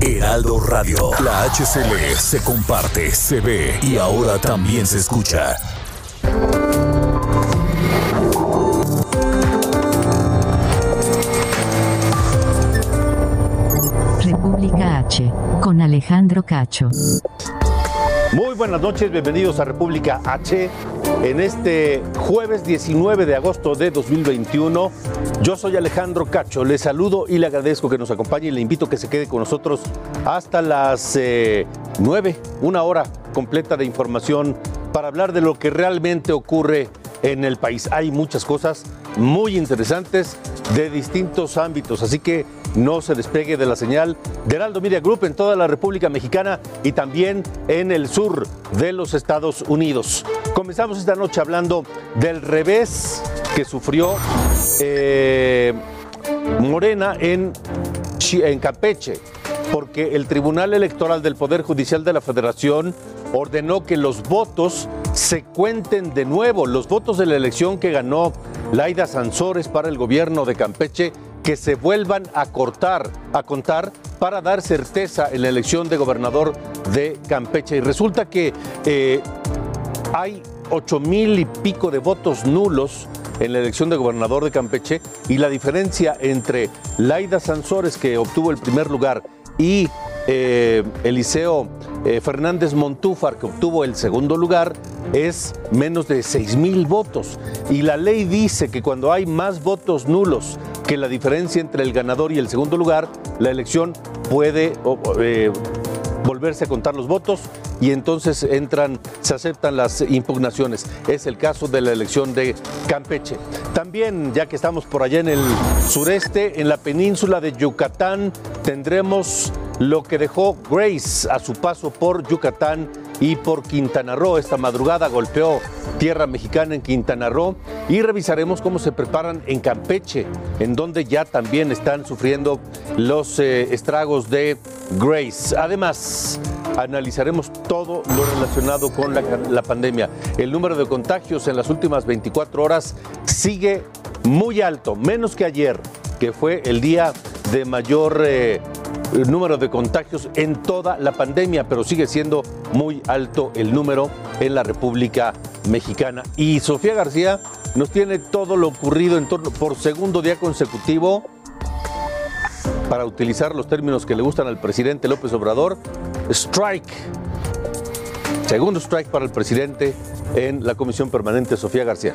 Heraldo Radio. La HCL se comparte, se ve y ahora también se escucha. República H, con Alejandro Cacho. Muy buenas noches, bienvenidos a República H. En este jueves 19 de agosto de 2021, yo soy Alejandro Cacho, le saludo y le agradezco que nos acompañe y le invito a que se quede con nosotros hasta las 9, eh, una hora completa de información para hablar de lo que realmente ocurre en el país. Hay muchas cosas muy interesantes de distintos ámbitos, así que no se despegue de la señal de Heraldo Media Group en toda la República Mexicana y también en el sur de los Estados Unidos. Comenzamos esta noche hablando del revés que sufrió eh, Morena en, en Campeche, porque el Tribunal Electoral del Poder Judicial de la Federación ordenó que los votos se cuenten de nuevo, los votos de la elección que ganó Laida Sansores para el gobierno de Campeche que se vuelvan a cortar, a contar para dar certeza en la elección de gobernador de Campeche. Y resulta que eh, hay ocho mil y pico de votos nulos en la elección de gobernador de Campeche y la diferencia entre Laida Sansores, que obtuvo el primer lugar, y eh, Eliseo eh, Fernández Montúfar, que obtuvo el segundo lugar, es menos de 6 mil votos. Y la ley dice que cuando hay más votos nulos que la diferencia entre el ganador y el segundo lugar, la elección puede eh, volverse a contar los votos y entonces entran, se aceptan las impugnaciones. Es el caso de la elección de Campeche. También, ya que estamos por allá en el sureste, en la península de Yucatán, tendremos lo que dejó Grace a su paso por Yucatán y por Quintana Roo. Esta madrugada golpeó tierra mexicana en Quintana Roo y revisaremos cómo se preparan en Campeche, en donde ya también están sufriendo los eh, estragos de Grace. Además, analizaremos todo lo relacionado con la, pandemia. El número de contagios en las últimas 24 horas sigue muy alto, menos que ayer, que fue el día de mayor... Eh, número de contagios en toda la pandemia, pero sigue siendo muy alto el número en la República Mexicana. Y Sofía García nos tiene todo lo ocurrido en torno por segundo día consecutivo para utilizar los términos que le gustan al presidente López Obrador, strike. Segundo strike para el presidente en la Comisión Permanente, Sofía García.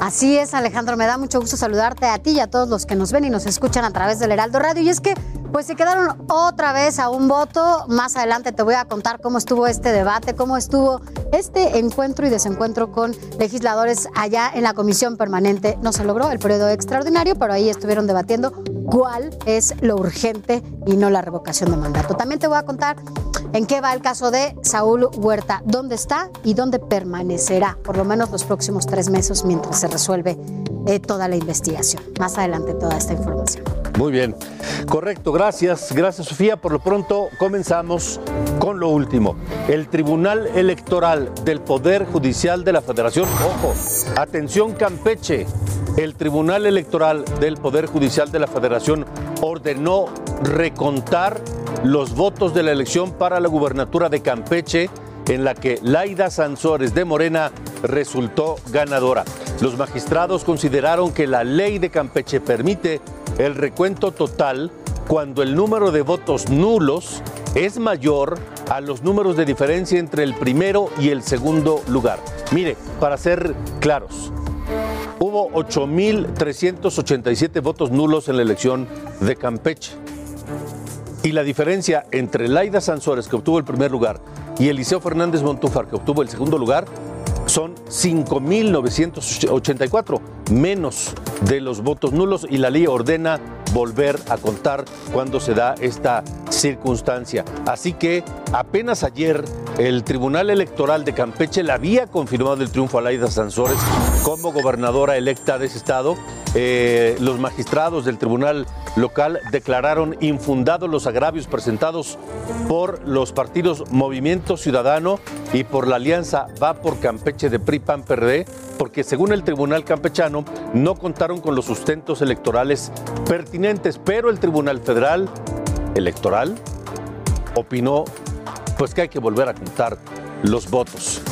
Así es, Alejandro, me da mucho gusto saludarte a ti y a todos los que nos ven y nos escuchan a través del Heraldo Radio. Y es que, pues se quedaron otra vez a un voto. Más adelante te voy a contar cómo estuvo este debate, cómo estuvo este encuentro y desencuentro con legisladores allá en la Comisión Permanente. No se logró el periodo extraordinario, pero ahí estuvieron debatiendo cuál es lo urgente y no la revocación de mandato. También te voy a contar en qué va el caso de Saúl Huerta, dónde está y dónde permanecerá, por lo menos los próximos tres meses mientras se resuelve eh, toda la investigación. Más adelante toda esta información. Muy bien, correcto, gracias, gracias Sofía. Por lo pronto comenzamos con lo último. El Tribunal Electoral del Poder Judicial de la Federación, ojo, atención Campeche, el Tribunal Electoral del Poder Judicial de la Federación ordenó recontar los votos de la elección para la gubernatura de Campeche, en la que Laida Sansores de Morena resultó ganadora. Los magistrados consideraron que la ley de Campeche permite el recuento total cuando el número de votos nulos es mayor a los números de diferencia entre el primero y el segundo lugar. Mire, para ser claros, hubo 8.387 votos nulos en la elección de Campeche. Y la diferencia entre Laida Sansores, que obtuvo el primer lugar, y Eliseo Fernández Montúfar, que obtuvo el segundo lugar, son 5.984, menos de los votos nulos y la ley ordena volver a contar cuando se da esta circunstancia. Así que apenas ayer el Tribunal Electoral de Campeche le había confirmado el triunfo a Laida Sansores como gobernadora electa de ese estado. Eh, los magistrados del Tribunal Local declararon infundados los agravios presentados por los partidos Movimiento Ciudadano y por la alianza Va por Campeche de PRI PAN PRD, porque según el Tribunal Campechano no contaron con los sustentos electorales pertinentes, pero el Tribunal Federal Electoral opinó pues que hay que volver a contar los votos.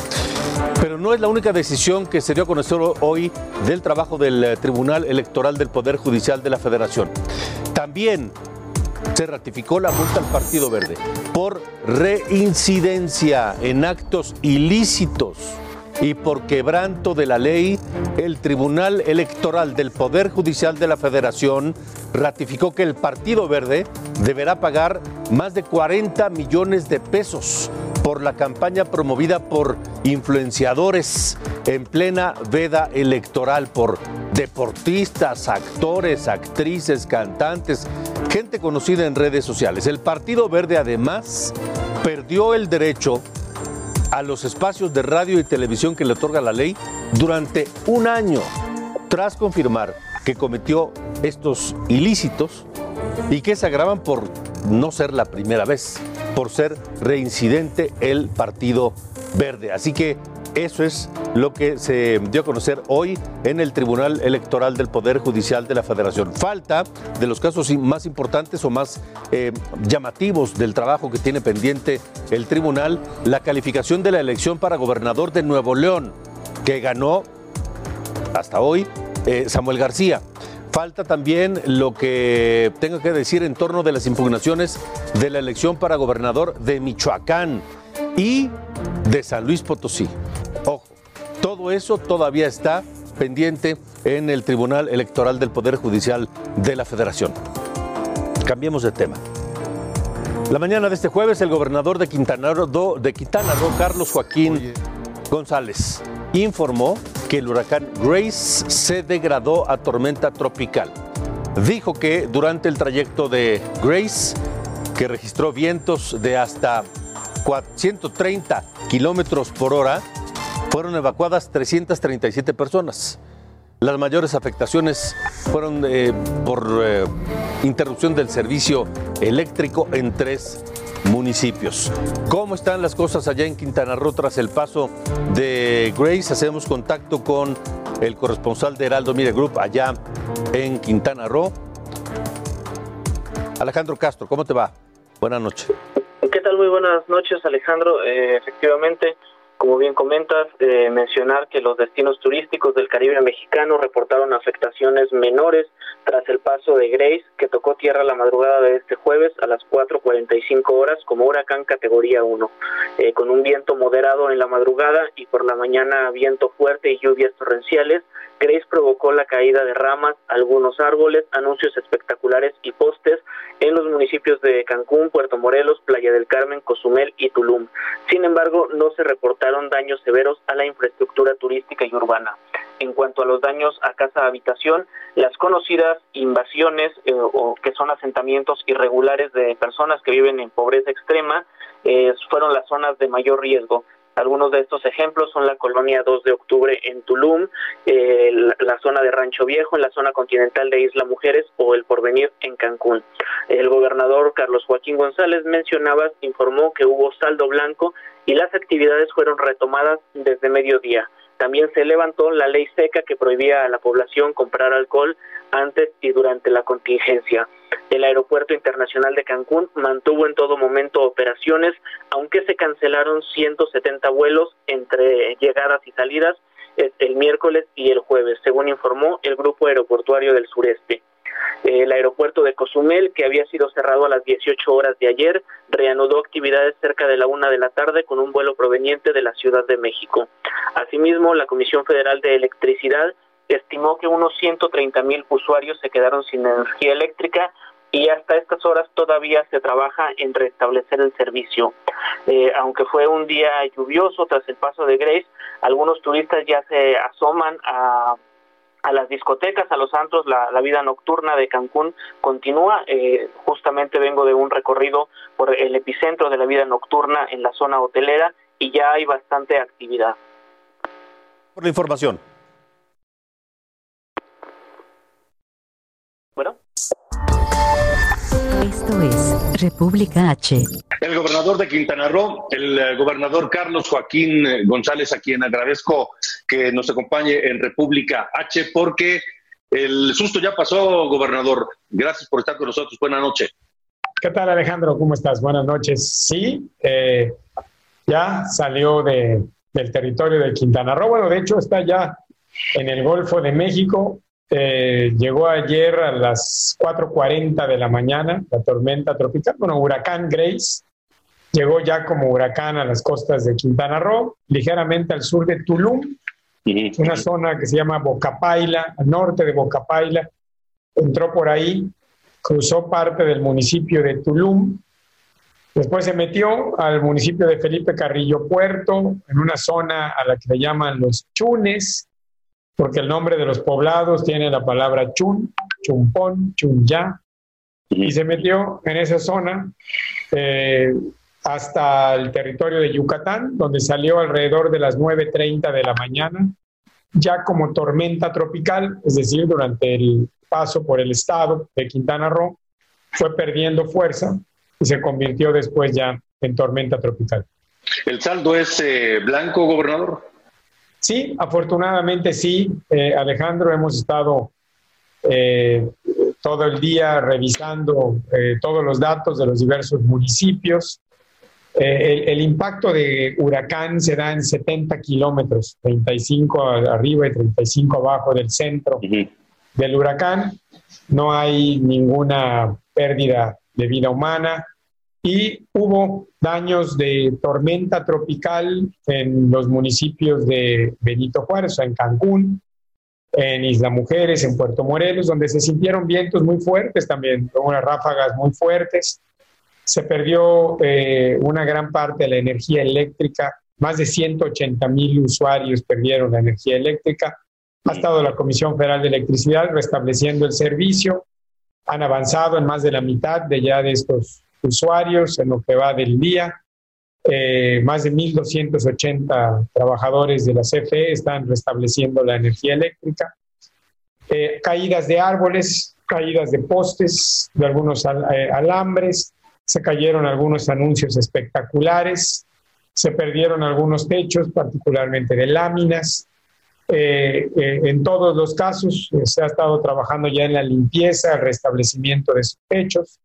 Pero no es la única decisión que se dio a conocer hoy del trabajo del eh, Tribunal Electoral del Poder Judicial de la Federación. También se ratificó la multa al Partido Verde por reincidencia en actos ilícitos y por quebranto de la ley, el Tribunal Electoral del Poder Judicial de la Federación ratificó que el Partido Verde deberá pagar más de 40 millones de pesos por la campaña promovida por influenciadores en plena veda electoral, por deportistas, actores, actrices, cantantes, gente conocida en redes sociales. El Partido Verde además perdió el derecho a los espacios de radio y televisión que le otorga la ley durante un año, tras confirmar que cometió estos ilícitos y que se agravan por no ser la primera vez, por ser reincidente el Partido Verde. Así que eso es lo que se dio a conocer hoy en el Tribunal Electoral del Poder Judicial de la Federación. Falta de los casos más importantes o más eh, llamativos del trabajo que tiene pendiente el tribunal, la calificación de la elección para gobernador de Nuevo León, que ganó hasta hoy eh, Samuel García. Falta también lo que tengo que decir en torno de las impugnaciones de la elección para gobernador de Michoacán y de San Luis Potosí. Todo eso todavía está pendiente en el Tribunal Electoral del Poder Judicial de la Federación. Cambiemos de tema. La mañana de este jueves, el gobernador de Quintana Roo, de Quintana Roo Carlos Joaquín González, informó que el huracán Grace se degradó a tormenta tropical. Dijo que durante el trayecto de Grace, que registró vientos de hasta 130 kilómetros por hora, fueron evacuadas 337 personas. Las mayores afectaciones fueron eh, por eh, interrupción del servicio eléctrico en tres municipios. ¿Cómo están las cosas allá en Quintana Roo tras el paso de Grace? Hacemos contacto con el corresponsal de Heraldo Mire Group allá en Quintana Roo. Alejandro Castro, ¿cómo te va? Buenas noches. ¿Qué tal? Muy buenas noches, Alejandro. Eh, efectivamente, como bien comentas, eh, mencionar que los destinos turísticos del Caribe mexicano reportaron afectaciones menores tras el paso de Grace, que tocó tierra la madrugada de este jueves a las 4.45 horas como huracán categoría 1, eh, con un viento moderado en la madrugada y por la mañana viento fuerte y lluvias torrenciales. Grace provocó la caída de ramas, algunos árboles, anuncios espectaculares y postes en los municipios de Cancún, Puerto Morelos, Playa del Carmen, Cozumel y Tulum. Sin embargo, no se reportaron daños severos a la infraestructura turística y urbana. En cuanto a los daños a casa habitación, las conocidas invasiones eh, o que son asentamientos irregulares de personas que viven en pobreza extrema eh, fueron las zonas de mayor riesgo. Algunos de estos ejemplos son la colonia 2 de octubre en Tulum, eh, la, zona de Rancho Viejo, en la zona continental de Isla Mujeres o el Porvenir en Cancún. El gobernador Carlos Joaquín González mencionaba, informó que hubo saldo blanco y las actividades fueron retomadas desde mediodía. También se levantó la ley seca que prohibía a la población comprar alcohol antes y durante la contingencia. El Aeropuerto Internacional de Cancún mantuvo en todo momento operaciones, aunque se cancelaron 170 vuelos entre llegadas y salidas el miércoles y el jueves, según informó el Grupo Aeroportuario del Sureste. El aeropuerto de Cozumel, que había sido cerrado a las 18 horas de ayer, reanudó actividades cerca de la una de la tarde con un vuelo proveniente de la Ciudad de México. Asimismo, la Comisión Federal de Electricidad estimó que unos 130 mil usuarios se quedaron sin energía eléctrica y hasta estas horas todavía se trabaja en restablecer el servicio. Eh, aunque fue un día lluvioso tras el paso de Grace, algunos turistas ya se asoman a a las discotecas, a los santos, la, vida nocturna de Cancún continúa. Eh, justamente vengo de un recorrido por el epicentro de la vida nocturna en la zona hotelera y ya hay bastante actividad. Por la información. República H. El gobernador de Quintana Roo, el eh, gobernador Carlos Joaquín eh, González, a quien agradezco que nos acompañe en República H, porque el susto ya pasó, gobernador. Gracias por estar con nosotros. Buenas noches. ¿Qué tal, Alejandro? ¿Cómo estás? Buenas noches. Sí, eh, ya salió de, del territorio de Quintana Roo. Bueno, de hecho está ya en el Golfo de México. Eh, llegó ayer a las 4.40 de la mañana la tormenta tropical, bueno, huracán Grace. Llegó ya como huracán a las costas de Quintana Roo, ligeramente al sur de Tulum, una zona que se llama Bocapaila, al norte de Bocapaila. Entró por ahí, cruzó parte del municipio de Tulum, después se metió al municipio de Felipe Carrillo Puerto, en una zona a la que le llaman los Chunes, porque el nombre de los poblados tiene la palabra Chun, Chumpón, Chunya, y se metió en esa zona. Eh, hasta el territorio de Yucatán, donde salió alrededor de las 9.30 de la mañana, ya como tormenta tropical, es decir, durante el paso por el estado de Quintana Roo, fue perdiendo fuerza y se convirtió después ya en tormenta tropical. ¿El saldo es eh, blanco, gobernador? Sí, afortunadamente sí, eh, Alejandro, hemos estado eh, todo el día revisando todos los datos de los diversos municipios. Eh, el, impacto de huracán se da en 70 kilómetros, 35 arriba y 35 abajo del centro del huracán. No hay ninguna pérdida de vida humana y hubo daños de tormenta tropical en los municipios de Benito Juárez, en Cancún, en Isla Mujeres, en Puerto Morelos, donde se sintieron vientos muy fuertes también, unas ráfagas muy fuertes se perdió eh, una gran parte de la energía eléctrica, más de 180 mil usuarios perdieron la energía eléctrica. Ha estado la Comisión Federal de Electricidad restableciendo el servicio. Han avanzado en más de la mitad de ya de estos usuarios en lo que va del día. Eh, más de 1.280 trabajadores de la CFE están restableciendo la energía eléctrica. Eh, caídas de árboles, caídas de postes, de algunos alambres, se cayeron algunos anuncios espectaculares, se perdieron algunos techos, particularmente de láminas. Eh, eh, en todos los casos eh, se ha estado trabajando ya en la limpieza, el restablecimiento de esos techos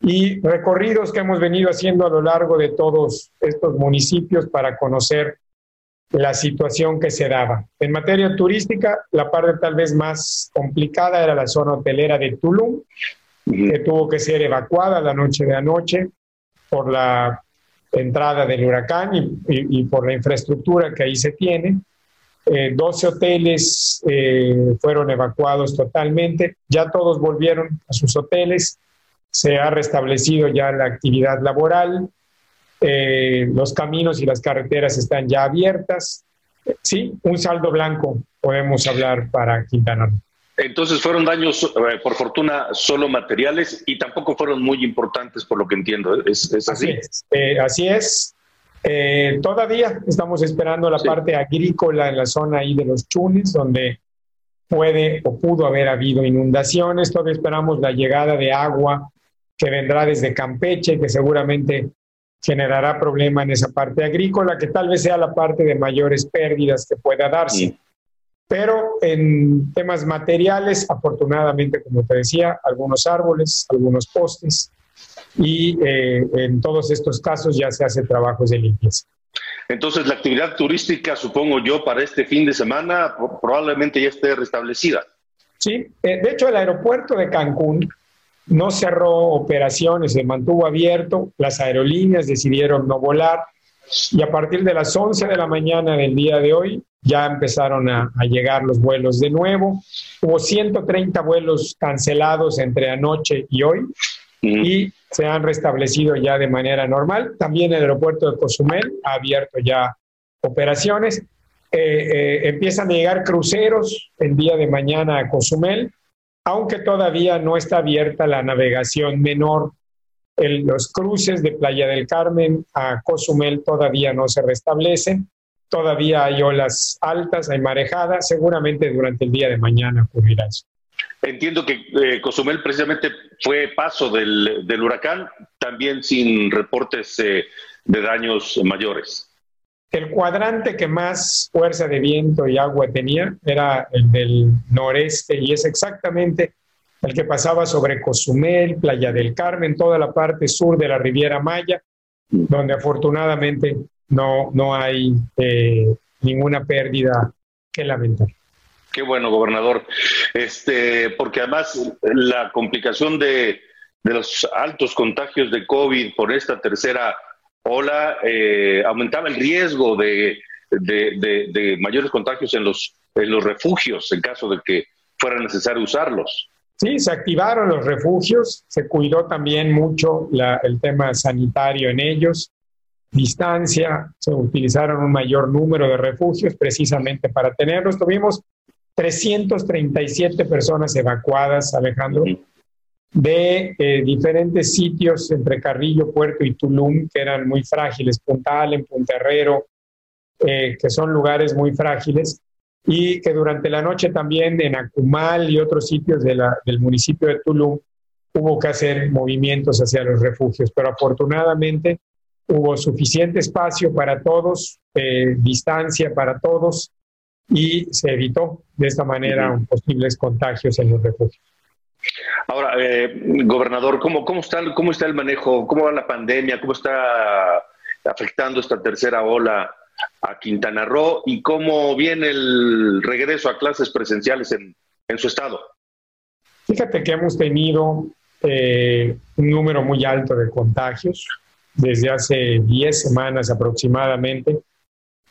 y recorridos que hemos venido haciendo a lo largo de todos estos municipios para conocer la situación que se daba. En materia turística, la parte tal vez más complicada era la zona hotelera de Tulum, que tuvo que ser evacuada la noche de anoche por la entrada del huracán y, por la infraestructura que ahí se tiene. Eh, 12 hoteles eh, fueron evacuados totalmente, ya todos volvieron a sus hoteles, se ha restablecido ya la actividad laboral, eh, los caminos y las carreteras están ya abiertas. Sí, un saldo blanco podemos hablar para Quintana Roo. Entonces fueron daños, eh, por fortuna, solo materiales y tampoco fueron muy importantes, por lo que entiendo. ¿Es, así? Así es. Eh, eh, todavía estamos esperando la parte agrícola en la zona ahí de los Chunes, donde puede o pudo haber habido inundaciones. Todavía esperamos la llegada de agua que vendrá desde Campeche, que seguramente generará problema en esa parte agrícola, que tal vez sea la parte de mayores pérdidas que pueda darse. Pero en temas materiales, afortunadamente, como te decía, algunos árboles, algunos postes, y eh, en todos estos casos ya se hace trabajos de limpieza. Entonces, la actividad turística, supongo yo, para este fin de semana probablemente ya esté restablecida. Sí, eh, de hecho, el aeropuerto de Cancún no cerró operaciones, se mantuvo abierto, las aerolíneas decidieron no volar y a partir de las 11 de la mañana del día de hoy ya empezaron a, llegar los vuelos de nuevo. Hubo 130 vuelos cancelados entre anoche y hoy y se han restablecido ya de manera normal. También el aeropuerto de Cozumel ha abierto ya operaciones. Eh, eh, empiezan a llegar cruceros el día de mañana a Cozumel, aunque todavía no está abierta la navegación menor. los cruces de Playa del Carmen a Cozumel todavía no se restablecen Todavía hay olas altas, hay marejadas, seguramente durante el día de mañana ocurrirá eso. Entiendo que eh, Cozumel precisamente fue paso del, huracán, también sin reportes eh, de daños mayores. El cuadrante que más fuerza de viento y agua tenía era el del noreste y es exactamente el que pasaba sobre Cozumel, Playa del Carmen, toda la parte sur de la Riviera Maya, donde afortunadamente no, no hay eh, ninguna pérdida que lamentar. Qué bueno, gobernador. Este, porque además la complicación de, los altos contagios de COVID por esta tercera ola eh, aumentaba el riesgo de, de, mayores contagios en los, en los refugios en caso de que fuera necesario usarlos. Sí, se activaron los refugios, se cuidó también mucho el tema sanitario en ellos distancia, se utilizaron un mayor número de refugios precisamente para tenerlos. Tuvimos 337 personas evacuadas, Alejandro, de eh, diferentes sitios entre Carrillo, Puerto y Tulum, que eran muy frágiles, Punta Allen, Punta Herrero, eh, que son lugares muy frágiles, y que durante la noche también en Acumal y otros sitios de la, del municipio de Tulum hubo que hacer movimientos hacia los refugios, pero afortunadamente hubo suficiente espacio para todos, eh, distancia para todos y se evitó de esta manera posibles contagios en los refugios. Ahora, eh, gobernador, ¿cómo, cómo, está, ¿cómo está el manejo? ¿Cómo va la pandemia? ¿Cómo está afectando esta tercera ola a Quintana Roo? ¿Y cómo viene el regreso a clases presenciales en, su estado? Fíjate que hemos tenido eh, un número muy alto de contagios desde hace 10 semanas aproximadamente.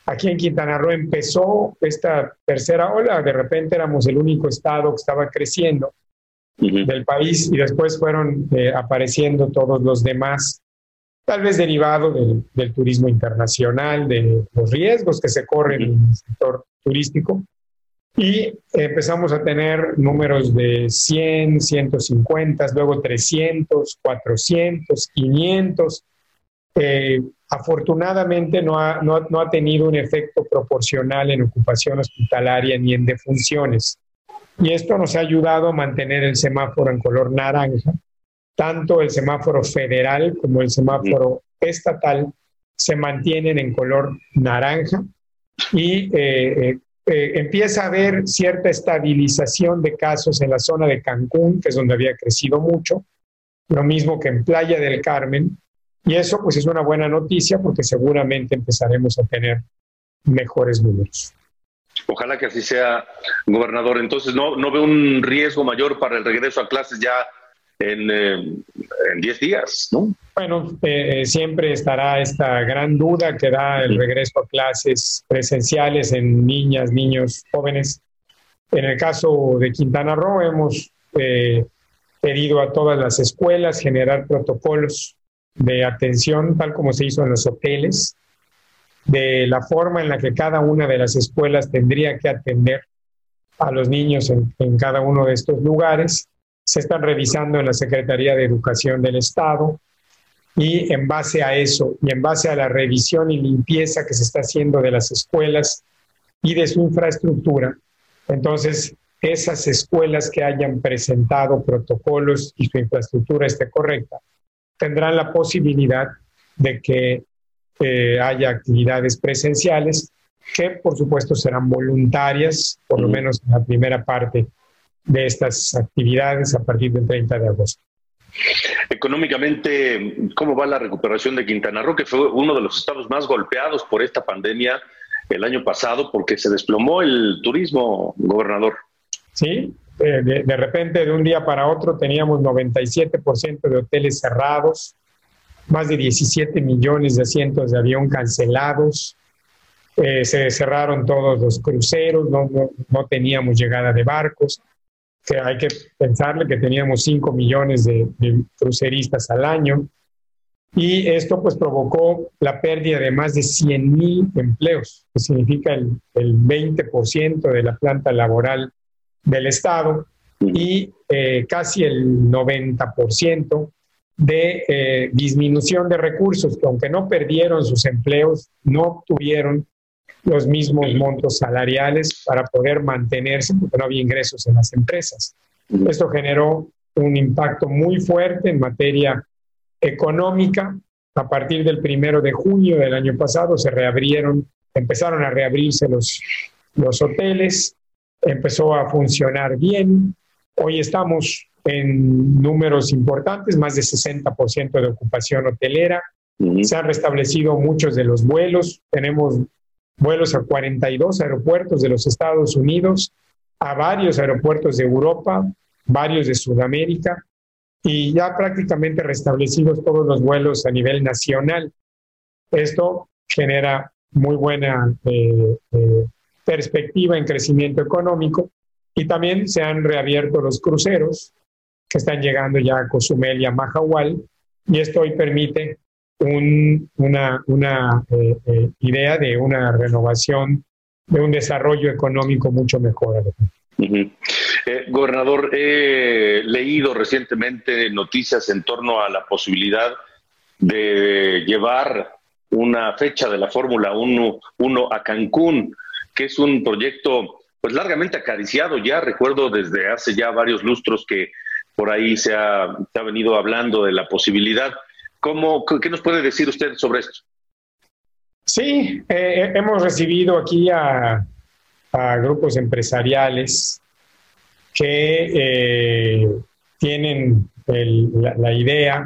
Aquí en Quintana Roo empezó esta tercera ola, de repente éramos el único estado que estaba creciendo del país y después fueron eh, apareciendo todos los demás, tal vez derivado del, turismo internacional, de los riesgos que se corren en el sector turístico. Y empezamos a tener números de 100, 150, luego 300, 400, 500 eh, afortunadamente no ha, no, no ha tenido un efecto proporcional en ocupación hospitalaria ni en defunciones. Y esto nos ha ayudado a mantener el semáforo en color naranja. Tanto el semáforo federal como el semáforo estatal se mantienen en color naranja y eh, eh, empieza a haber cierta estabilización de casos en la zona de Cancún, que es donde había crecido mucho, lo mismo que en Playa del Carmen, y eso pues es una buena noticia porque seguramente empezaremos a tener mejores números. Ojalá que así sea, gobernador. Entonces, no, no veo un riesgo mayor para el regreso a clases ya en 10 eh, días, ¿no? Bueno, eh, siempre estará esta gran duda que da el regreso a clases presenciales en niñas, niños, jóvenes. En el caso de Quintana Roo, hemos eh, pedido a todas las escuelas generar protocolos de atención, tal como se hizo en los hoteles, de la forma en la que cada una de las escuelas tendría que atender a los niños en, cada uno de estos lugares. Se están revisando en la Secretaría de Educación del Estado y en base a eso y en base a la revisión y limpieza que se está haciendo de las escuelas y de su infraestructura, entonces esas escuelas que hayan presentado protocolos y su infraestructura esté correcta, tendrán la posibilidad de que eh, haya actividades presenciales que por supuesto serán voluntarias, por lo menos en la primera parte de estas actividades a partir del 30 de agosto. Económicamente, ¿cómo va la recuperación de Quintana Roo, que fue uno de los estados más golpeados por esta pandemia el año pasado porque se desplomó el turismo, gobernador? Sí, eh, de, repente, de un día para otro, teníamos 97% de hoteles cerrados, más de 17 millones de asientos de avión cancelados. eh, se cerraron todos los cruceros, no, no, teníamos llegada de barcos, que hay que pensarle que teníamos 5 millones de, cruceristas al año, y esto pues provocó la pérdida de más de 100 mil empleos, que significa el, el 20% de la planta laboral del Estado y eh, casi el 90% de eh, disminución de recursos, que aunque no perdieron sus empleos, no obtuvieron los mismos montos salariales para poder mantenerse porque no había ingresos en las empresas. Esto generó un impacto muy fuerte en materia económica. A partir del primero de junio del año pasado se reabrieron, empezaron a reabrirse los, los hoteles, empezó a funcionar bien. Hoy estamos en números importantes, más de 60% de ocupación hotelera. Se han restablecido muchos de los vuelos. Tenemos vuelos a 42 aeropuertos de los Estados Unidos, a varios aeropuertos de Europa, varios de Sudamérica y ya prácticamente restablecidos todos los vuelos a nivel nacional. Esto genera muy buena eh, eh, perspectiva en crecimiento económico y también se han reabierto los cruceros que están llegando ya a Cozumel y a Mahahual y esto hoy permite una, una eh, eh, idea de una renovación, de un desarrollo económico mucho mejor. Eh, gobernador, he leído recientemente noticias en torno a la posibilidad de llevar una fecha de la Fórmula 1, 1 a Cancún, que es un proyecto pues largamente acariciado ya. Recuerdo desde hace ya varios lustros que por ahí se ha, venido hablando de la posibilidad. ¿Cómo, ¿Qué nos puede decir usted sobre esto? Sí, eh, hemos recibido aquí a, grupos empresariales que eh, tienen la, idea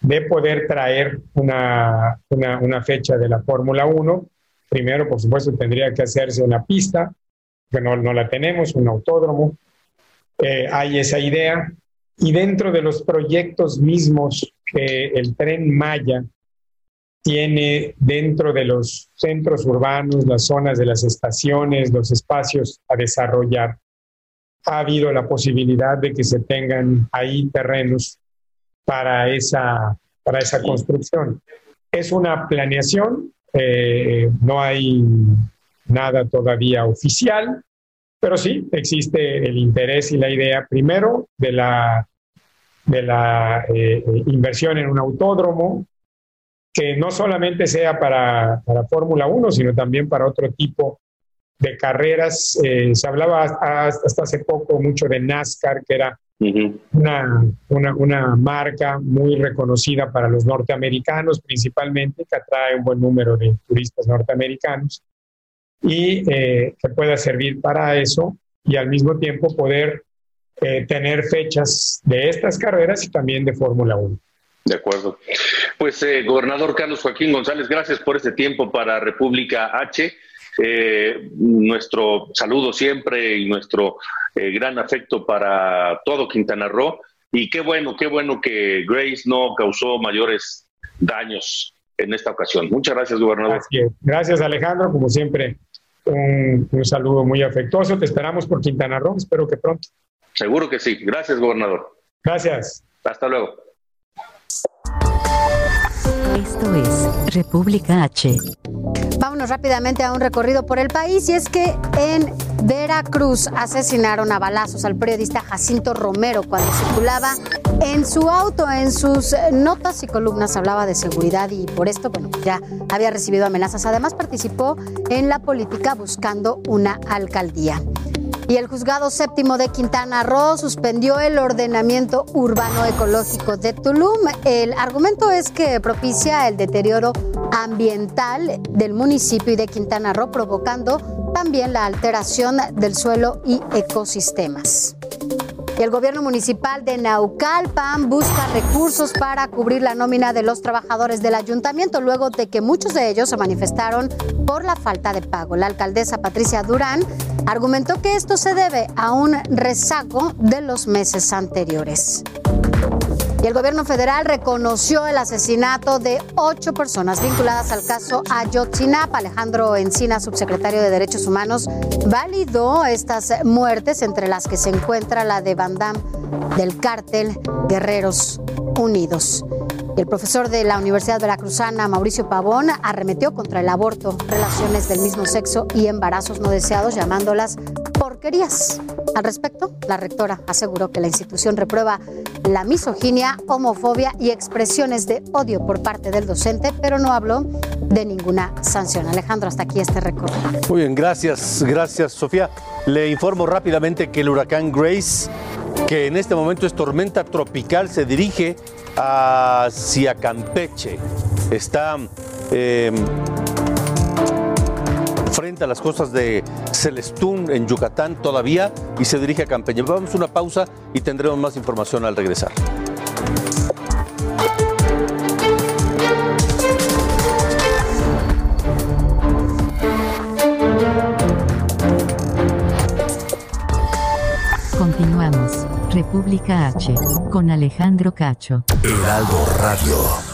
de poder traer una, fecha de la Fórmula 1. Primero, por supuesto, tendría que hacerse una pista, que no la tenemos, un autódromo. Hay esa idea. Y dentro de los proyectos mismos que el tren Maya tiene dentro de los centros urbanos, las zonas de las estaciones, los espacios a desarrollar, ha habido la posibilidad de que se tengan ahí terrenos para esa, para esa construcción. Es una planeación, eh, no hay nada todavía oficial, pero sí, existe el interés y la idea, primero, de la, de la eh, eh, inversión en un autódromo, que no solamente sea para, para Fórmula 1, sino también para otro tipo de carreras. Eh, se hablaba hasta hace poco mucho de NASCAR, que era una, una, una, marca muy reconocida para los norteamericanos principalmente, que atrae un buen número de turistas norteamericanos y eh, que pueda servir para eso y al mismo tiempo poder eh, tener fechas de estas carreras y también de Fórmula 1. De acuerdo. Pues, eh, gobernador Carlos Joaquín González, gracias por este tiempo para República H. nuestro saludo siempre y nuestro gran afecto para todo Quintana Roo. Y qué bueno, qué bueno que Grace no causó mayores daños en esta ocasión. Muchas gracias, gobernador. Gracias, Alejandro. Como siempre, un, saludo muy afectuoso. Te esperamos por Quintana Roo. Espero que pronto. Seguro que sí. Gracias, gobernador. Gracias. Hasta luego. Esto es República H. Vámonos rápidamente a un recorrido por el país y es que en Veracruz asesinaron a balazos al periodista Jacinto Romero cuando circulaba en su auto. En sus notas y columnas hablaba de seguridad y por esto, bueno, ya había recibido amenazas. Además participó en la política buscando una alcaldía. Y el juzgado séptimo de Quintana Roo suspendió el ordenamiento urbano ecológico de Tulum. El argumento es que propicia el deterioro ambiental del municipio y de Quintana Roo, provocando también la alteración del suelo y ecosistemas. Y el gobierno municipal de Naucalpan busca recursos para cubrir la nómina de los trabajadores del ayuntamiento, luego de que muchos de ellos se manifestaron por la falta de pago. La alcaldesa Patricia Durán argumentó que esto se debe a un rezago de los meses anteriores. El gobierno federal reconoció el asesinato de ocho personas vinculadas al caso Ayotzinapa. Alejandro Encina, subsecretario de Derechos Humanos, validó estas muertes, entre las que se encuentra la de Bandam del cártel Guerreros Unidos. El profesor de la Universidad Veracruzana, Mauricio Pavón, arremetió contra el aborto, relaciones del mismo sexo y embarazos no deseados, llamándolas porquerías. Al respecto, la rectora aseguró que la institución reprueba la misoginia, homofobia y expresiones de odio por parte del docente, pero no habló de ninguna sanción. Alejandro, hasta aquí este recorrido. Muy bien, gracias, gracias Sofía. Le informo rápidamente que el huracán Grace, que en este momento es tormenta tropical, se dirige hacia Campeche. Está eh, frente a las costas de Celestún en Yucatán todavía y se dirige a Campeche. Vamos a una pausa y tendremos más información al regresar. Continuamos. República H. Con Alejandro Cacho. Heraldo Radio.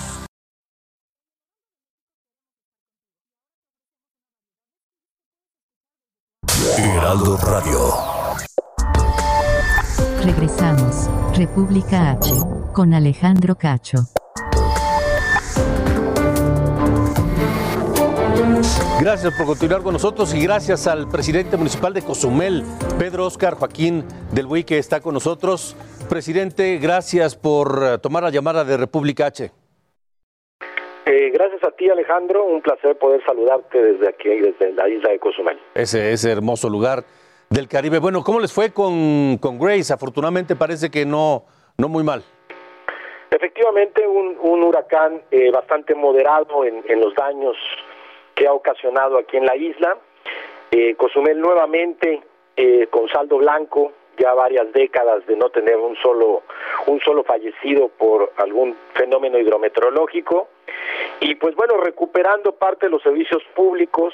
Heraldo Radio. Regresamos. República H. Con Alejandro Cacho. Gracias por continuar con nosotros y gracias al presidente municipal de Cozumel, Pedro Oscar Joaquín del Buey, que está con nosotros. Presidente, gracias por eh, tomar la llamada de República H. Eh, gracias a ti, Alejandro. Un placer poder saludarte desde aquí, desde la isla de Cozumel. Ese, ese hermoso lugar del Caribe. Bueno, ¿cómo les fue con, con Grace? Afortunadamente parece que no, no muy mal. Efectivamente, un, un huracán eh, bastante moderado en, en los daños que ha ocasionado aquí en la isla. Eh, Cozumel nuevamente eh, con saldo blanco, ya varias décadas de no tener un solo un solo fallecido por algún fenómeno hidrometeorológico y pues bueno recuperando parte de los servicios públicos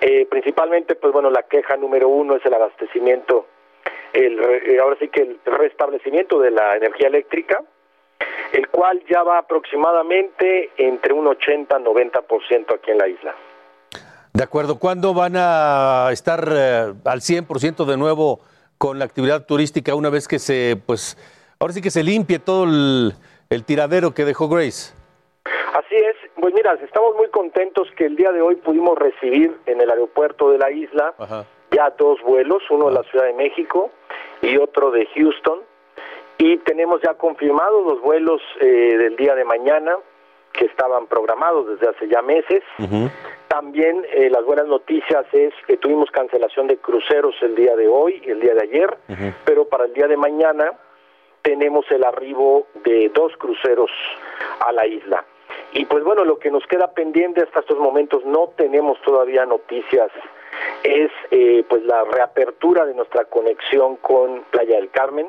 eh, principalmente pues bueno la queja número uno es el abastecimiento el eh, ahora sí que el restablecimiento de la energía eléctrica el cual ya va aproximadamente entre un 80-90% aquí en la isla. De acuerdo, ¿cuándo van a estar eh, al 100% de nuevo con la actividad turística una vez que se, pues, ahora sí que se limpie todo el, el tiradero que dejó Grace? Así es, pues mira, estamos muy contentos que el día de hoy pudimos recibir en el aeropuerto de la isla Ajá. ya dos vuelos, uno de la Ciudad de México y otro de Houston, y tenemos ya confirmados los vuelos eh, del día de mañana que estaban programados desde hace ya meses. Ujú. También eh, las buenas noticias es que tuvimos cancelación de cruceros el día de hoy y el día de ayer, pero para el día de mañana tenemos el arribo de dos cruceros a la isla. Y pues bueno, lo que nos queda pendiente hasta estos momentos, no tenemos todavía noticias, es eh, pues la reapertura de nuestra conexión con Playa del Carmen.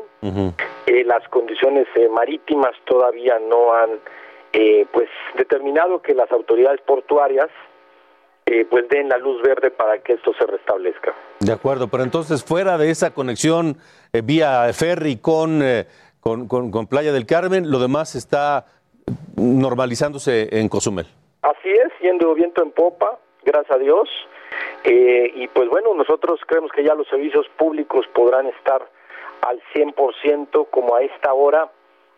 Eh, las condiciones eh, marítimas todavía no han eh, pues determinado que las autoridades portuarias eh, pues den la luz verde para que esto se restablezca. De acuerdo, pero entonces fuera de esa conexión eh, vía ferry con, eh, con, con- con Playa del Carmen, lo demás está normalizándose en Cozumel. Así es, yendo viento en popa, gracias a Dios. Eh, y pues bueno, nosotros creemos que ya los servicios públicos podrán estar al 100% como a esta hora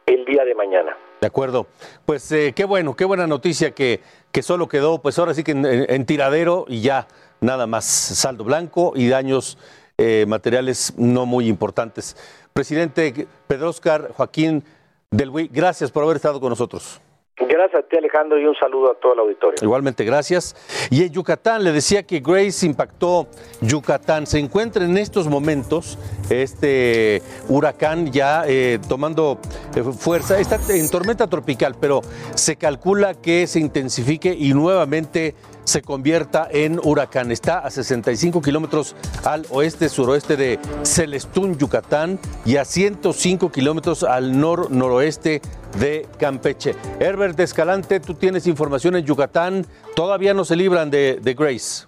el día de mañana. De acuerdo. Pues eh, qué bueno, qué buena noticia que, que solo quedó, pues ahora sí que en, tiradero y ya nada más saldo blanco y daños eh, materiales no muy importantes. Presidente Pedro Oscar Joaquín del Buey, gracias por haber estado con nosotros. Gracias a ti Alejandro y un saludo a todo el auditorio. Igualmente, gracias. Y en Yucatán, le decía que Grace impactó Yucatán. Se encuentra en estos momentos este huracán ya eh, tomando eh, fuerza. Está en tormenta tropical, pero se calcula que se intensifique y nuevamente se convierta en huracán. Está a 65 kilómetros al oeste-suroeste de Celestún, Yucatán, y a 105 kilómetros al nor-noroeste de Campeche. Herbert Escalante, tú tienes información en Yucatán. Todavía no se libran de, Grace.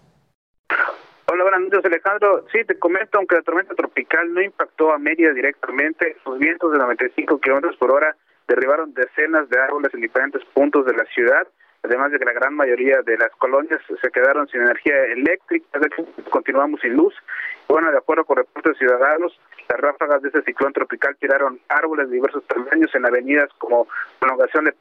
Hola, buenas noches, Alejandro. Sí, te comento, aunque la tormenta tropical no impactó a Mérida directamente, los vientos de 95 kilómetros por hora derribaron decenas de árboles en diferentes puntos de la ciudad además de que la gran mayoría de las colonias se quedaron sin energía eléctrica, de continuamos sin luz. Bueno, de acuerdo con reportes ciudadanos, las ráfagas de ese ciclón tropical tiraron árboles de diversos tamaños en avenidas como prolongación de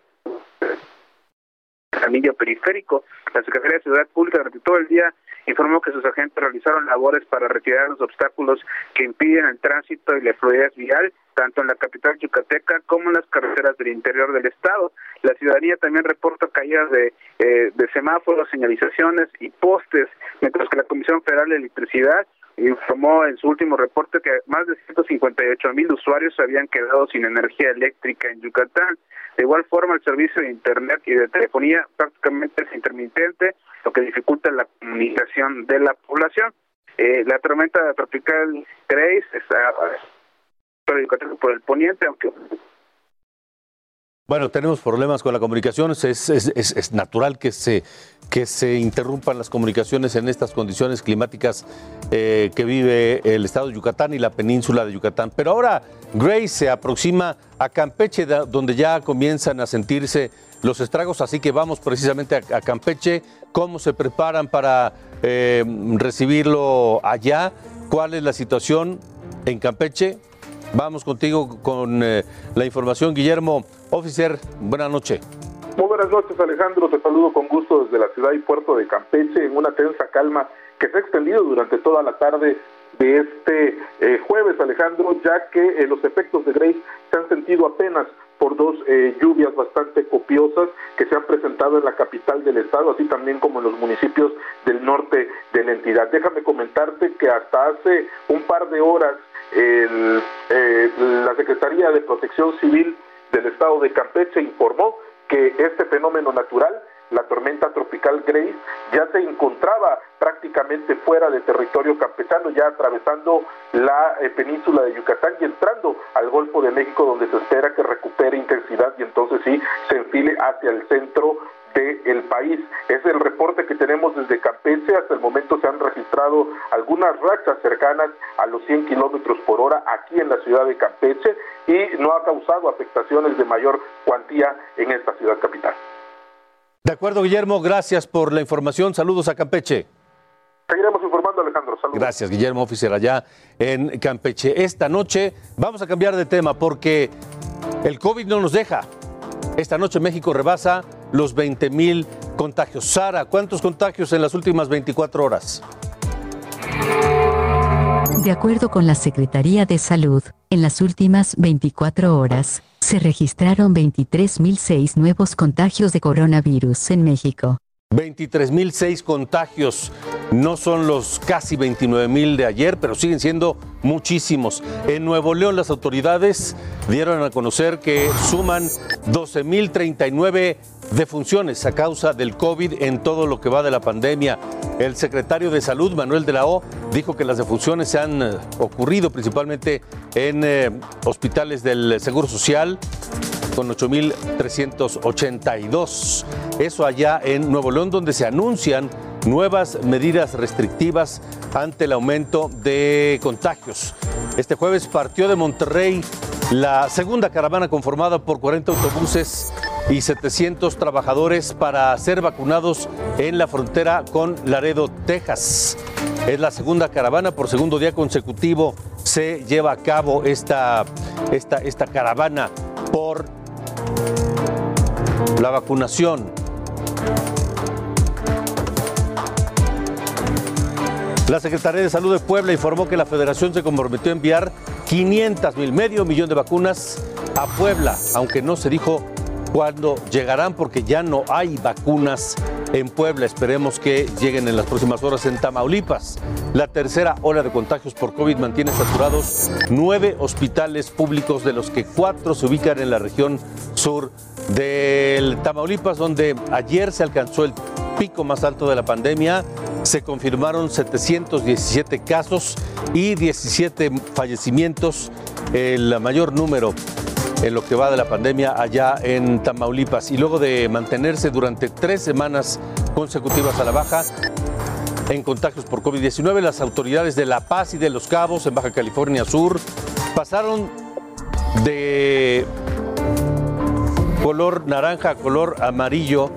anillo periférico. La Secretaría de Ciudad Pública durante todo el día informó que sus agentes realizaron labores para retirar los obstáculos que impiden el tránsito y la fluidez vial tanto en la capital yucateca como en las carreteras del interior del estado. La ciudadanía también reporta caídas de, eh, de semáforos, señalizaciones y postes, mientras que la Comisión Federal de Electricidad informó en su último reporte que más de 158 mil usuarios se habían quedado sin energía eléctrica en Yucatán. De igual forma, el servicio de Internet y de telefonía prácticamente es intermitente, lo que dificulta la comunicación de la población. Eh, la tormenta tropical Grace está por el poniente, aunque bueno, tenemos problemas con la comunicación, es, natural que se, que se interrumpan las comunicaciones en estas condiciones climáticas eh, que vive el estado de Yucatán y la península de Yucatán. Pero ahora Grace se aproxima a Campeche, donde ya comienzan a sentirse los estragos, así que vamos precisamente a, Campeche, cómo se preparan para eh, recibirlo allá, cuál es la situación en Campeche. Vamos contigo con eh, la información, Guillermo. Officer, buenas noches. Muy buenas noches, Alejandro. Te saludo con gusto desde la ciudad y puerto de Campeche en una tensa calma que se ha extendido durante toda la tarde de este eh, jueves, Alejandro, ya que eh, los efectos de Grace se han sentido apenas por dos lluvias bastante copiosas que se han presentado en la capital del estado, así también como en los municipios del norte de la entidad. Déjame comentarte que hasta hace un par de horas el, la Secretaría de Protección Civil del estado de Campeche informó que este fenómeno natural, la tormenta tropical Grace, ya se encontraba prácticamente fuera de territorio campechano, ya atravesando la eh, península de Yucatán y entrando al Golfo de México, donde se espera que recupere intensidad y entonces sí se enfile hacia el centro del país. Es el reporte que tenemos desde Campeche. Hasta el momento se han registrado algunas rachas cercanas a los 100 kilómetros por hora aquí en la ciudad de Campeche y no ha causado afectaciones de mayor cuantía en esta ciudad capital. De acuerdo, Guillermo, gracias por la información. Saludos a Campeche. Seguiremos informando, Alejandro. Saludos. Gracias, Guillermo, oficial allá en Campeche. Esta noche vamos a cambiar de tema porque el COVID no nos deja. Esta noche México rebasa los 20 mil contagios. Sara, ¿cuántos contagios en las últimas 24 horas? De acuerdo con la Secretaría de Salud, en las últimas 24 horas, se registraron 23.006 nuevos contagios de coronavirus en México. 23.006 contagios. No son los casi 29.000 de ayer, pero siguen siendo muchísimos. En Nuevo León las autoridades dieron a conocer que suman 12.039 defunciones a causa del COVID en todo lo que va de la pandemia. El secretario de Salud, Manuel de la O, dijo que las defunciones se han eh, ocurrido principalmente en eh, hospitales del Seguro Social, con 8.382. Eso allá en Nuevo León, donde se anuncian nuevas medidas restrictivas ante el aumento de contagios. Este jueves partió de Monterrey la segunda caravana conformada por 40 autobuses y 700 trabajadores para ser vacunados en la frontera con Laredo, Texas. Es la segunda caravana, por segundo día consecutivo se lleva a cabo esta, esta, esta caravana por la vacunación. La Secretaría de Salud de Puebla informó que la Federación se comprometió a enviar 500 mil, medio millón de vacunas a Puebla, aunque no se dijo cuándo llegarán porque ya no hay vacunas en Puebla. Esperemos que lleguen en las próximas horas en Tamaulipas. La tercera ola de contagios por COVID mantiene saturados nueve hospitales públicos, de los que cuatro se ubican en la región sur del Tamaulipas, donde ayer se alcanzó el pico más alto de la pandemia. Se confirmaron 717 casos y 17 fallecimientos, el mayor número en lo que va de la pandemia allá en Tamaulipas. Y luego de mantenerse durante tres semanas consecutivas a la baja, en contagios por COVID-19, las autoridades de La Paz y de Los Cabos, en Baja California Sur, pasaron de color naranja a color amarillo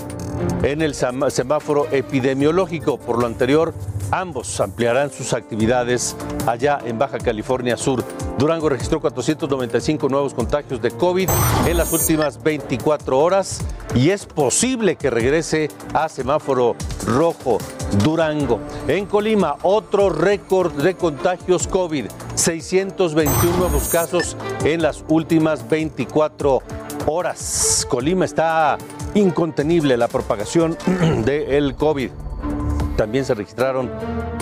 en el semáforo epidemiológico. Por lo anterior, ambos ampliarán sus actividades allá en Baja California Sur. Durango registró 495 nuevos contagios de COVID en las últimas 24 horas y es posible que regrese a semáforo rojo. Durango. En Colima, otro récord de contagios COVID. 621 nuevos casos en las últimas 24 horas. Colima está incontenible la propagación del COVID. También se registraron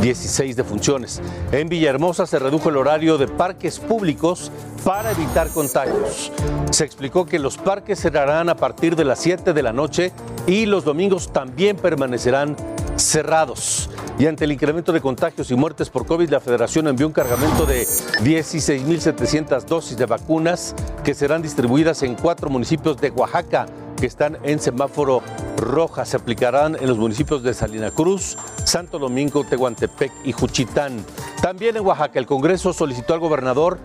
16 defunciones. En Villahermosa se redujo el horario de parques públicos para evitar contagios. Se explicó que los parques cerrarán a partir de las 7 de la noche y los domingos también permanecerán cerrados. Y ante el incremento de contagios y muertes por COVID, la Federación envió un cargamento de 16.700 dosis de vacunas que serán distribuidas en cuatro municipios de Oaxaca que están en semáforo roja. Se aplicarán en los municipios de Salina Cruz, Santo Domingo, Tehuantepec y Juchitán. También en Oaxaca, el Congreso solicitó al gobernador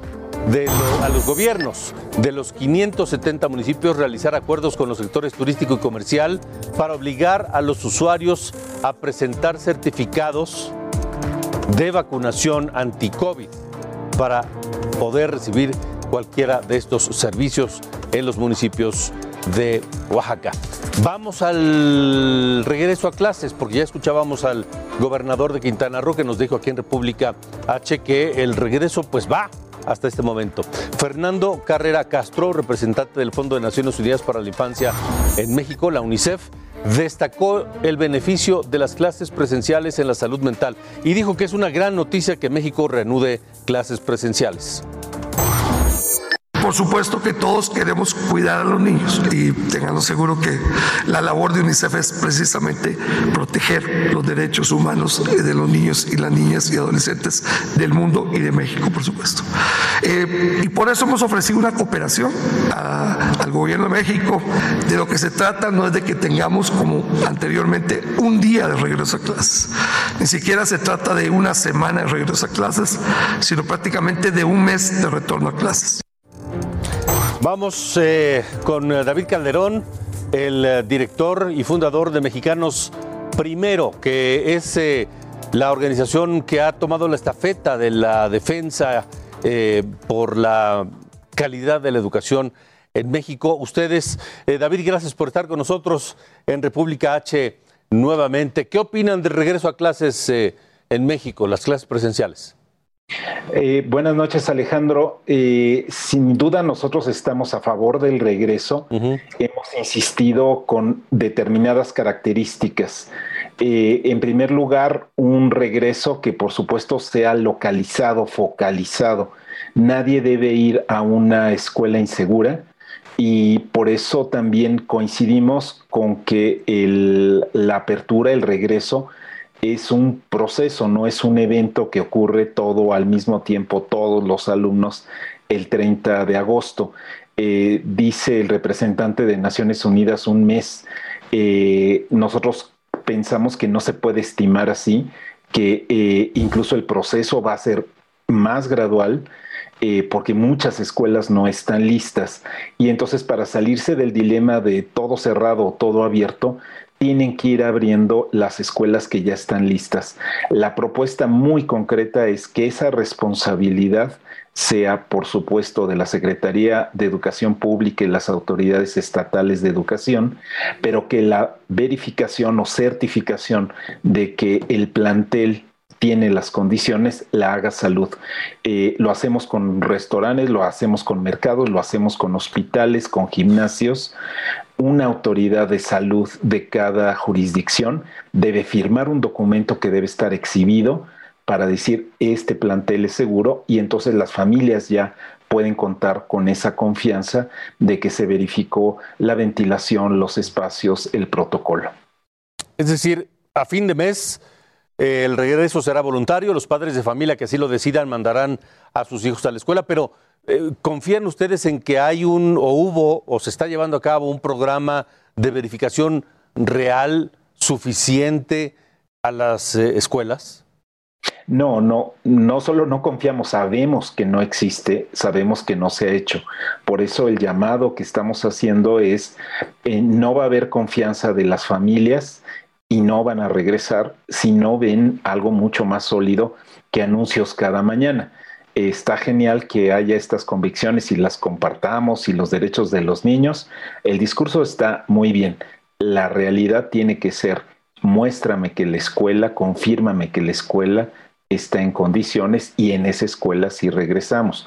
de a los gobiernos de los 570 municipios realizar acuerdos con los sectores turístico y comercial para obligar a los usuarios a presentar certificados de vacunación anti-COVID para poder recibir cualquiera de estos servicios en los municipios de Oaxaca. Vamos al regreso a clases, porque ya escuchábamos al gobernador de Quintana Roo que nos dijo aquí en República H que el regreso pues va hasta este momento. Fernando Carrera Castro, representante del Fondo de Naciones Unidas para la Infancia en México, la UNICEF, destacó el beneficio de las clases presenciales en la salud mental y dijo que es una gran noticia que México reanude clases presenciales. Por supuesto que todos queremos cuidar a los niños y tengan seguro que la labor de UNICEF es precisamente proteger los derechos humanos de los niños y las niñas y adolescentes del mundo y de México, por supuesto. Eh, y por eso hemos ofrecido una cooperación al gobierno de México. De lo que se trata no es de que tengamos como anteriormente un día de regreso a clases, ni siquiera se trata de una semana de regreso a clases, sino prácticamente de un mes de retorno a clases. Vamos eh, con eh, David Calderón, el eh, director y fundador de Mexicanos Primero, que es la organización que ha tomado la estafeta de la defensa por la calidad de la educación en México. Ustedes, David, gracias por estar con nosotros en República H nuevamente. ¿Qué opinan del regreso a clases en México, las clases presenciales? Eh, buenas noches, Alejandro. Eh, sin duda nosotros estamos a favor del regreso. Hemos insistido con determinadas características. Eh, en primer lugar, un regreso que por supuesto sea localizado, focalizado. Nadie debe ir a una escuela insegura y por eso también coincidimos con que la apertura, el regreso, es un proceso, no es un evento que ocurre todo al mismo tiempo, todos los alumnos el 30 de agosto. Eh, dice el representante de Naciones Unidas un mes. Eh, nosotros pensamos que no se puede estimar así, que eh, incluso el proceso va a ser más gradual. porque muchas escuelas no están listas. Y entonces para salirse del dilema de todo cerrado o todo abierto, tienen que ir abriendo las escuelas que ya están listas. La propuesta muy concreta es que esa responsabilidad sea, por supuesto, de la Secretaría de Educación Pública y las autoridades estatales de educación, pero que la verificación o certificación de que el plantel tiene las condiciones, la haga salud. Eh, lo hacemos con restaurantes, lo hacemos con mercados, lo hacemos con hospitales, con gimnasios una autoridad de salud de cada jurisdicción debe firmar un documento que debe estar exhibido para decir este plantel es seguro y entonces las familias ya pueden contar con esa confianza de que se verificó la ventilación, los espacios, el protocolo. Es decir, a fin de mes eh, el regreso será voluntario, los padres de familia que así lo decidan mandarán a sus hijos a la escuela, pero ¿Confían ustedes en que hay un, o hubo, o se está llevando a cabo un programa de verificación real, suficiente a las eh, escuelas? No, no, no solo no confiamos, sabemos que no existe, sabemos que no se ha hecho. Por eso el llamado que estamos haciendo es, eh, no va a haber confianza de las familias y no van a regresar si no ven algo mucho más sólido que anuncios cada mañana. Está genial que haya estas convicciones y las compartamos y los derechos de los niños. El discurso está muy bien. La realidad tiene que ser, muéstrame que la escuela, confírmame que la escuela está en condiciones y en esa escuela sí regresamos.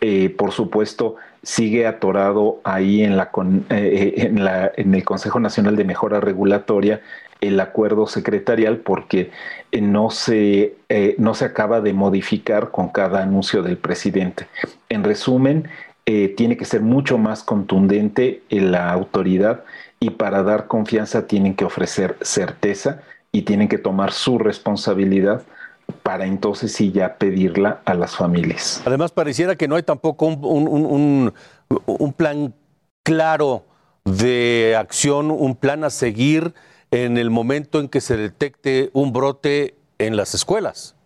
Eh, por supuesto, sigue atorado ahí la, eh, en, la, en el Consejo Nacional de Mejora Regulatoria el acuerdo secretarial porque eh, no se, no se acaba de modificar con cada anuncio del presidente. En resumen, tiene que ser mucho más contundente la autoridad y para dar confianza tienen que ofrecer certeza y tienen que tomar su responsabilidad para entonces sí ya pedirla a las familias. Además, pareciera que no hay tampoco un, plan claro de acción, un plan a seguir en el momento en que se detecte un brote en las escuelas.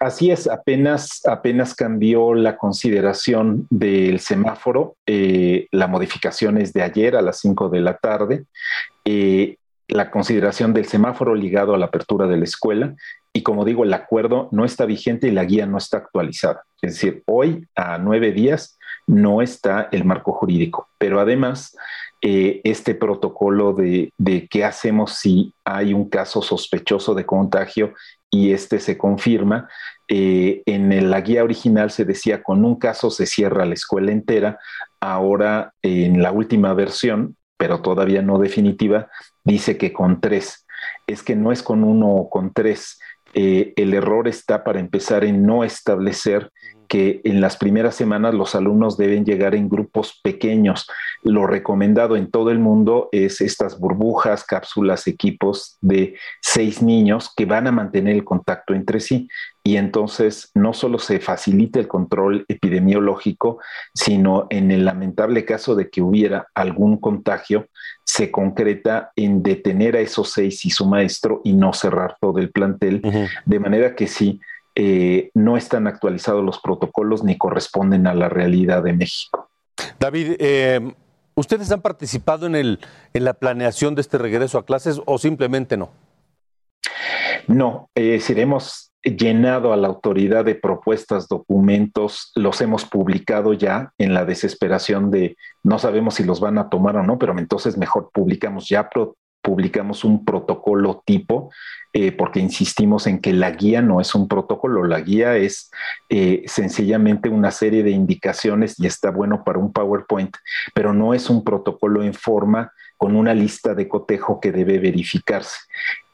Así es, apenas, apenas cambió la consideración del semáforo. Eh, la modificación es de ayer a las 5 de la tarde. Eh, la consideración del semáforo ligado a la apertura de la escuela y como digo, el acuerdo no está vigente y la guía no está actualizada. Es decir, hoy a nueve días no está el marco jurídico, pero además eh, este protocolo de, qué hacemos si hay un caso sospechoso de contagio y este se confirma, eh, en la guía original se decía con un caso se cierra la escuela entera, ahora en la última versión, pero todavía no definitiva, dice que con tres. Es que no es con uno o con tres, eh, el error está para empezar en no establecer que en las primeras semanas los alumnos deben llegar en grupos pequeños. Lo recomendado en todo el mundo es estas burbujas, cápsulas, equipos de seis niños que van a mantener el contacto entre sí. Y entonces no solo se facilita el control epidemiológico, sino en el lamentable caso de que hubiera algún contagio, se concreta en detener a esos seis y su maestro y no cerrar todo el plantel, de manera que sí, eh, no están actualizados los protocolos ni corresponden a la realidad de México. David, eh, ¿ustedes han participado en, el, en la planeación de este regreso a clases o simplemente no? No, eh, seremos llenado a la autoridad de propuestas, documentos, los hemos publicado ya en la desesperación de no sabemos si los van a tomar o no, pero entonces mejor publicamos ya publicamos un protocolo tipo, eh, porque insistimos en que la guía no es un protocolo, la guía es eh, sencillamente una serie de indicaciones y está bueno para un PowerPoint, pero no es un protocolo en forma con una lista de cotejo que debe verificarse.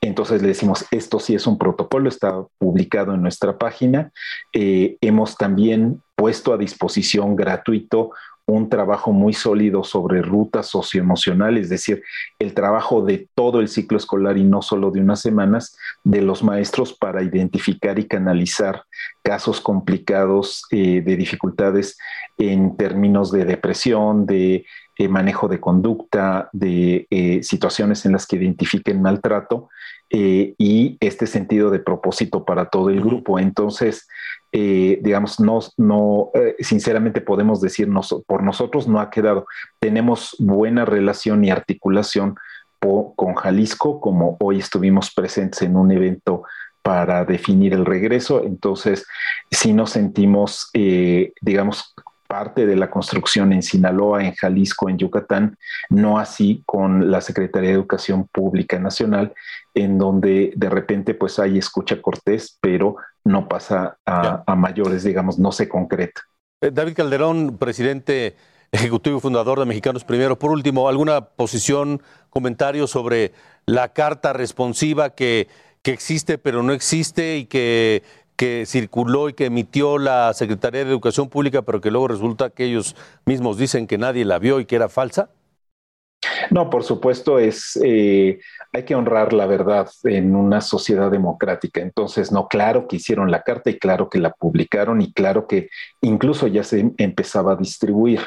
Entonces le decimos, esto sí es un protocolo, está publicado en nuestra página. Eh, hemos también puesto a disposición gratuito un trabajo muy sólido sobre rutas socioemocionales, es decir, el trabajo de todo el ciclo escolar y no solo de unas semanas de los maestros para identificar y canalizar casos complicados eh, de dificultades en términos de depresión, de eh, manejo de conducta, de eh, situaciones en las que identifiquen maltrato eh, y este sentido de propósito para todo el grupo. Entonces, digamos, no, no sinceramente podemos decir, por nosotros no ha quedado. Tenemos buena relación y articulación con Jalisco, como hoy estuvimos presentes en un evento para definir el regreso. Entonces, sí nos sentimos, digamos, parte de la construcción en Sinaloa, en Jalisco, en Yucatán, no así con la Secretaría de Educación Pública Nacional, en donde de repente pues hay escucha cortés, pero no pasa a, mayores, digamos, no se concreta. Eh, David Calderón, presidente ejecutivo y fundador de Mexicanos Primero. Por último, ¿alguna posición, comentario sobre la carta responsiva que, que existe pero no existe y que que circuló y que emitió la Secretaría de Educación Pública, pero que luego resulta que ellos mismos dicen que nadie la vio y que era falsa? No, por supuesto, es eh, hay que honrar la verdad en una sociedad democrática. Entonces, no, claro que hicieron la carta y claro que la publicaron y claro que incluso ya se empezaba a distribuir.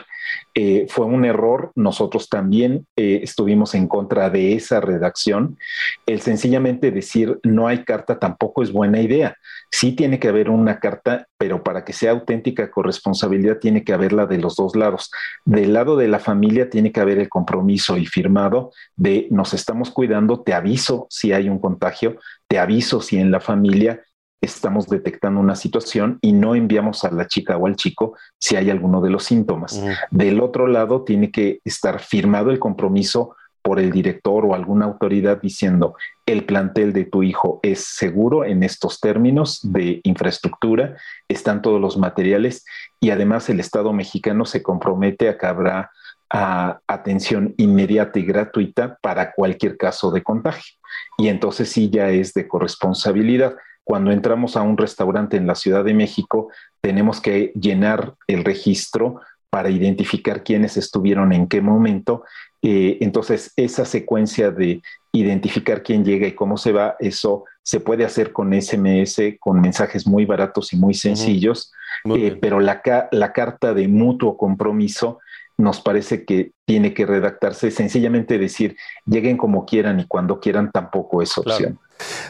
Eh, fue un error, nosotros también eh, estuvimos en contra de esa redacción. El sencillamente decir no hay carta tampoco es buena idea. Sí tiene que haber una carta, pero para que sea auténtica corresponsabilidad tiene que haberla de los dos lados. Del lado de la familia tiene que haber el compromiso y firmado de nos estamos cuidando, te aviso si hay un contagio, te aviso si en la familia estamos detectando una situación y no enviamos a la chica o al chico si hay alguno de los síntomas. Del otro lado, tiene que estar firmado el compromiso por el director o alguna autoridad diciendo el plantel de tu hijo es seguro en estos términos de infraestructura, están todos los materiales y además el Estado mexicano se compromete a que habrá atención inmediata y gratuita para cualquier caso de contagio. Y entonces sí ya es de corresponsabilidad cuando entramos a un restaurante en la Ciudad de México, tenemos que llenar el registro para identificar quiénes estuvieron en qué momento. Eh, entonces, esa secuencia de identificar quién llega y cómo se va, eso se puede hacer con SMS, con mensajes muy baratos y muy sencillos, eh, pero la, la carta de mutuo compromiso nos parece que tiene que redactarse. Sencillamente decir lleguen como quieran y cuando quieran tampoco es opción.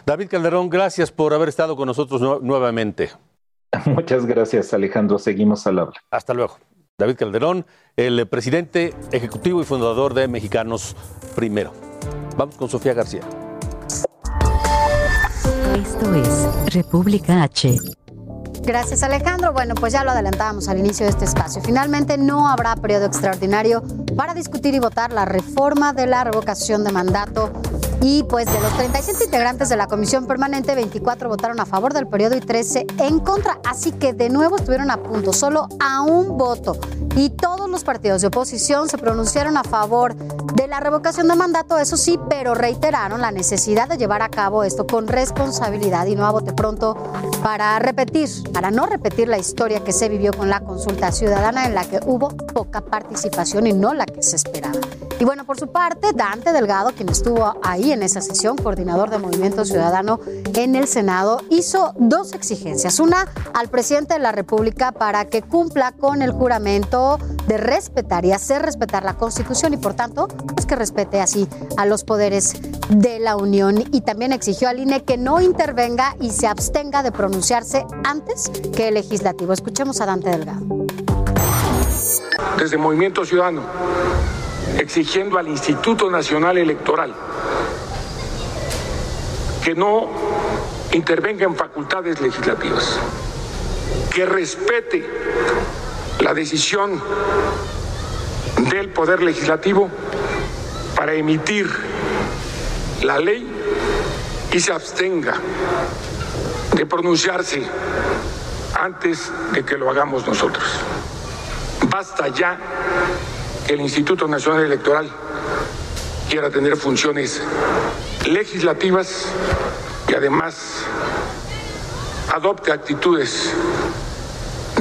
David Calderón, gracias por haber estado con nosotros nuevamente. Muchas gracias, Alejandro. Seguimos al habla. Hasta luego. David Calderón, el presidente ejecutivo y fundador de Mexicanos Primero. Vamos con Sofía García. Esto es República H. Gracias Alejandro. Bueno, pues ya lo adelantábamos al inicio de este espacio. Finalmente no habrá periodo extraordinario para discutir y votar la reforma de la revocación de mandato. Y pues de los 37 integrantes de la comisión permanente, 24 votaron a favor del periodo y 13 en contra. Así que de nuevo estuvieron a punto, solo a un voto. Y todos los partidos de oposición se pronunciaron a favor de la revocación de mandato, eso sí, pero reiteraron la necesidad de llevar a cabo esto con responsabilidad y no a bote pronto para repetir para no repetir la historia que se vivió con la consulta ciudadana en la que hubo poca participación y no la que se esperaba. Y bueno, por su parte, Dante Delgado, quien estuvo ahí en esa sesión, coordinador de Movimiento Ciudadano en el Senado, hizo dos exigencias. Una al presidente de la República para que cumpla con el juramento de respetar y hacer respetar la Constitución y por tanto, pues que respete así a los poderes de la Unión. Y también exigió al INE que no intervenga y se abstenga de pronunciarse antes que el legislativo. Escuchemos a Dante Delgado. Desde Movimiento Ciudadano, exigiendo al Instituto Nacional Electoral que no intervenga en facultades legislativas, que respete la decisión del Poder Legislativo para emitir la ley y se abstenga de pronunciarse antes de que lo hagamos nosotros. Basta ya que el Instituto Nacional Electoral quiera tener funciones legislativas y además adopte actitudes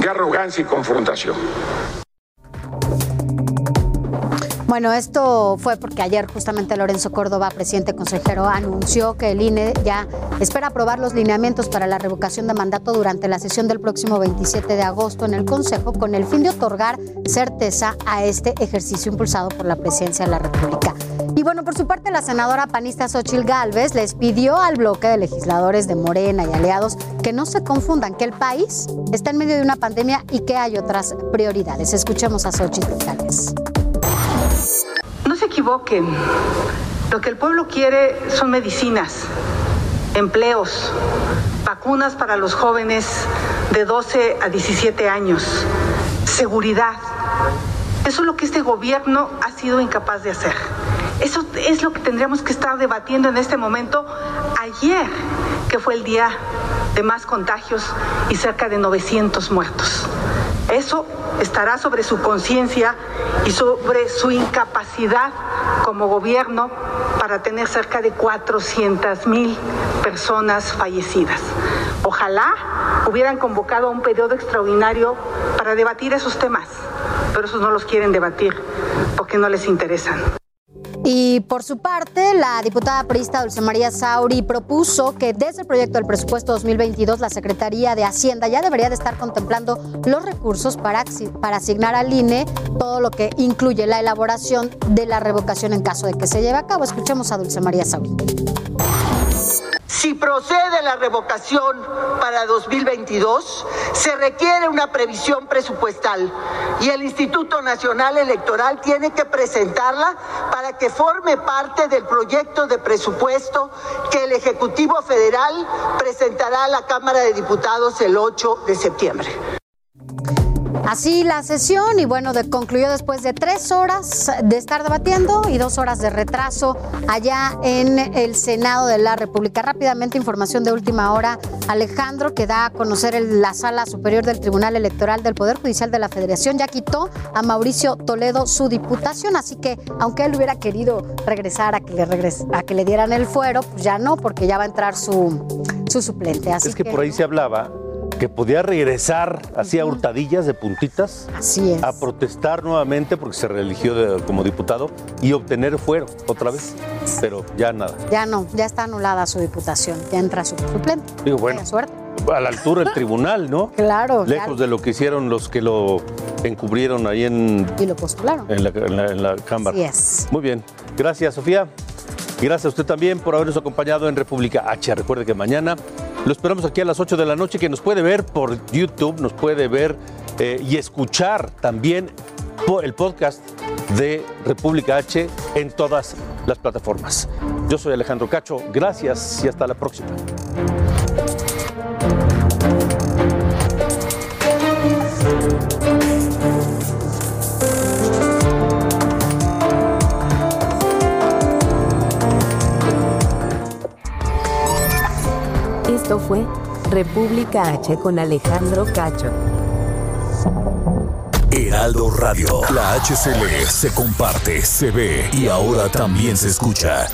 de arrogancia y confrontación. Bueno, esto fue porque ayer justamente Lorenzo Córdoba, presidente consejero, anunció que el INE ya espera aprobar los lineamientos para la revocación de mandato durante la sesión del próximo 27 de agosto en el Consejo con el fin de otorgar certeza a este ejercicio impulsado por la presidencia de la República. Bueno, por su parte, la senadora panista Xochil Gálvez les pidió al bloque de legisladores de Morena y aliados que no se confundan, que el país está en medio de una pandemia y que hay otras prioridades. Escuchemos a Xochil Gálvez se equivoquen. Lo que el pueblo quiere son medicinas, empleos, vacunas para los jóvenes de 12 a 17 años, seguridad. Eso es lo que este gobierno ha sido incapaz de hacer. Eso es lo que tendríamos que estar debatiendo en este momento. Ayer, que fue el día de más contagios y cerca de 900 muertos. Eso estará sobre su conciencia y sobre su incapacidad como gobierno para tener cerca de 400 mil personas fallecidas. Ojalá hubieran convocado un periodo extraordinario para debatir esos temas, pero esos no los quieren debatir porque no les interesan. Y por su parte, la diputada priista Dulce María Sauri propuso que desde el proyecto del presupuesto 2022 la Secretaría de Hacienda ya debería de estar contemplando los recursos para, para asignar al INE todo lo que incluye la elaboración de la revocación en caso de que se lleve a cabo. Escuchemos a Dulce María Sauri. Si procede la revocación para 2022, se requiere una previsión presupuestal y el Instituto Nacional Electoral tiene que presentarla para que forme parte del proyecto de presupuesto que el Ejecutivo Federal presentará a la Cámara de Diputados el 8 de septiembre. Así la sesión y bueno, concluyó después de tres horas de estar debatiendo y dos horas de retraso allá en el Senado de la República. Rápidamente, información de última hora. Alejandro, que da a conocer la Sala Superior del Tribunal Electoral del Poder Judicial de la Federación, ya quitó a Mauricio Toledo su diputación. Así que, aunque él hubiera querido regresar a que le, a que le dieran el fuero, pues ya no, porque ya va a entrar su, su suplente. Así es que por ahí se hablaba que podía regresar así a hurtadillas de puntitas así es. a protestar nuevamente porque se reeligió como diputado y obtener fuero otra vez, pero ya nada. Ya no, ya está anulada su diputación, ya entra su suplente. Digo, bueno, suerte. a la altura del tribunal, ¿no? Claro. Lejos de lo que hicieron los que lo encubrieron ahí en... Y lo postularon. En la, en la, Cámara. Así es. Muy bien. Gracias, Sofía. Gracias a usted también por habernos acompañado en República H. Recuerde que mañana lo esperamos aquí a las 8 de la noche, que nos puede ver por YouTube, nos puede ver eh, y escuchar también el podcast de República H en todas las plataformas. Yo soy Alejandro Cacho, gracias y hasta la próxima. Esto fue República H con Alejandro Cacho. Heraldo Radio, la HCL se comparte, se ve y ahora también se escucha.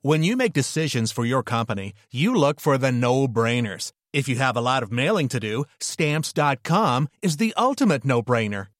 When you make decisions for your company, you look for the no-brainers. If you have a lot of mailing to do, stamps.com is the ultimate no-brainer.